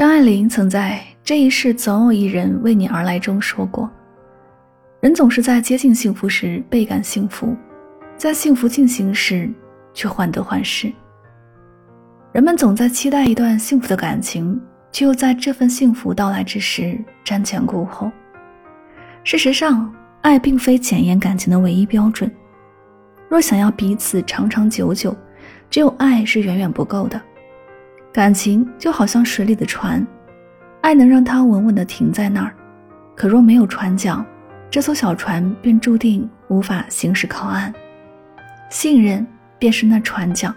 张爱玲曾在《这一世总有一人为你而来》中说过：“人总是在接近幸福时倍感幸福，在幸福进行时却患得患失。人们总在期待一段幸福的感情，却又在这份幸福到来之时瞻前顾后。事实上，爱并非检验感情的唯一标准。若想要彼此长长久久，只有爱是远远不够的。感情就好像水里的船，爱能让它稳稳地停在那儿。可若没有船桨，这艘小船便注定无法行驶靠岸。信任便是那船桨，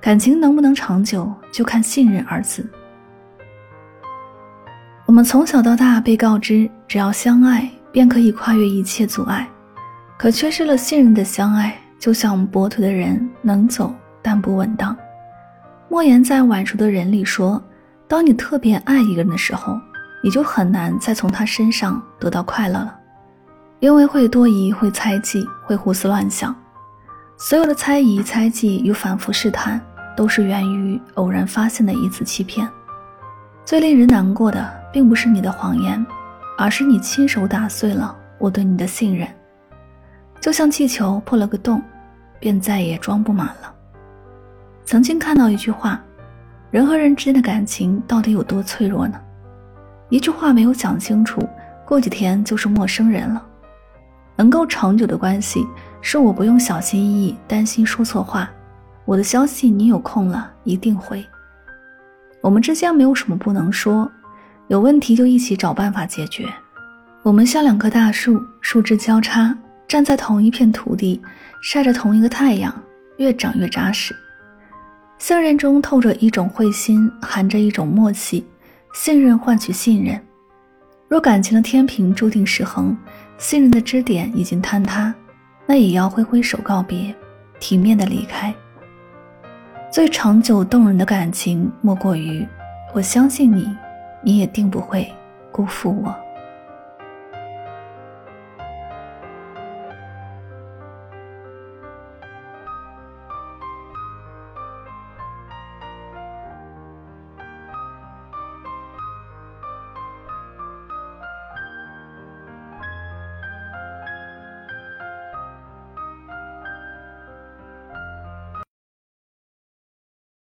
感情能不能长久，就看信任二字。我们从小到大被告知，只要相爱便可以跨越一切阻碍。可缺失了信任的相爱，就像我们跛腿的人能走但不稳当。莫言在《晚熟的人》里说：“当你特别爱一个人的时候，你就很难再从他身上得到快乐了，因为会多疑、会猜忌、会胡思乱想。所有的猜疑、猜忌与反复试探，都是源于偶然发现的一次欺骗。最令人难过的，并不是你的谎言，而是你亲手打碎了我对你的信任。”就像气球破了个洞，便再也装不满了。曾经看到一句话：人和人之间的感情到底有多脆弱呢？一句话没有讲清楚，过几天就是陌生人了。能够长久的关系，是我不用小心翼翼，担心说错话。我的消息你有空了一定回。我们之间没有什么不能说，有问题就一起找办法解决。我们像两棵大树，树枝交叉。站在同一片土地，晒着同一个太阳，越长越扎实。信任中透着一种会心，含着一种默契。信任换取信任。若感情的天平注定失衡，信任的支点已经坍塌，那也要挥挥手告别，体面的离开。最长久动人的感情，莫过于我相信你，你也定不会辜负我。